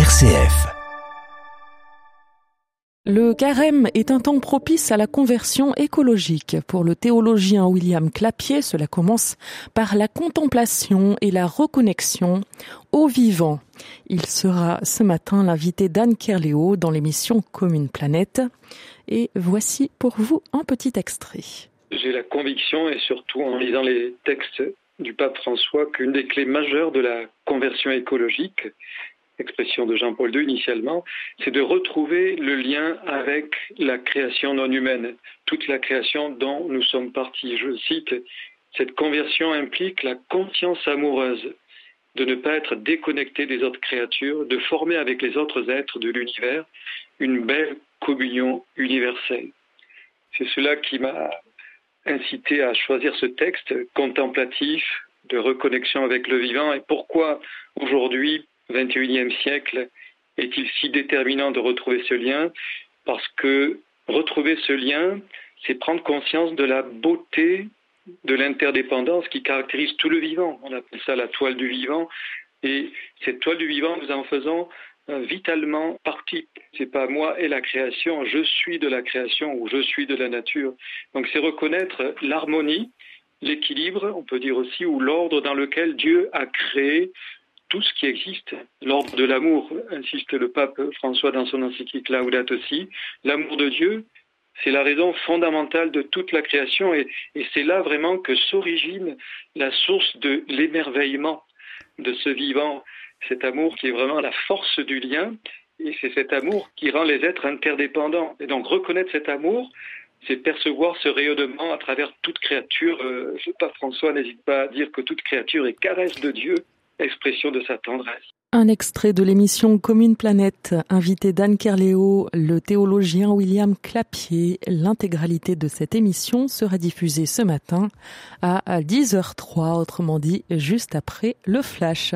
RCF. Le carême est un temps propice à la conversion écologique. Pour le théologien William Clapier, cela commence par la contemplation et la reconnexion au vivant. Il sera ce matin l'invité d'Anne Kerléo dans l'émission Commune Planète. Et voici pour vous un petit extrait. J'ai la conviction, et surtout en lisant les textes du pape François, qu'une des clés majeures de la conversion écologique, expression de Jean-Paul II initialement, c'est de retrouver le lien avec la création non humaine, toute la création dont nous sommes partis. Je cite, cette conversion implique la conscience amoureuse de ne pas être déconnecté des autres créatures, de former avec les autres êtres de l'univers une belle communion universelle. C'est cela qui m'a incité à choisir ce texte contemplatif de reconnexion avec le vivant et pourquoi aujourd'hui 21e siècle est-il si déterminant de retrouver ce lien? Parce que retrouver ce lien, c'est prendre conscience de la beauté de l'interdépendance qui caractérise tout le vivant. On appelle ça la toile du vivant. Et cette toile du vivant, nous en faisons vitalement partie. C'est pas moi et la création, je suis de la création ou je suis de la nature. Donc c'est reconnaître l'harmonie, l'équilibre, on peut dire aussi, ou l'ordre dans lequel Dieu a créé tout ce qui existe. L'ordre de l'amour, insiste le pape François dans son encyclique Laudato aussi. L'amour de Dieu, c'est la raison fondamentale de toute la création et, et c'est là vraiment que s'origine la source de l'émerveillement de ce vivant, cet amour qui est vraiment la force du lien et c'est cet amour qui rend les êtres interdépendants. Et donc reconnaître cet amour, c'est percevoir ce rayonnement à travers toute créature. Euh, pape François n'hésite pas à dire que toute créature est caresse de Dieu Un extrait de l'émission Commune Planète, invité d'Anne Kerléo, le théologien William Clapier. L'intégralité de cette émission sera diffusée ce matin à 10h03, autrement dit juste après le flash.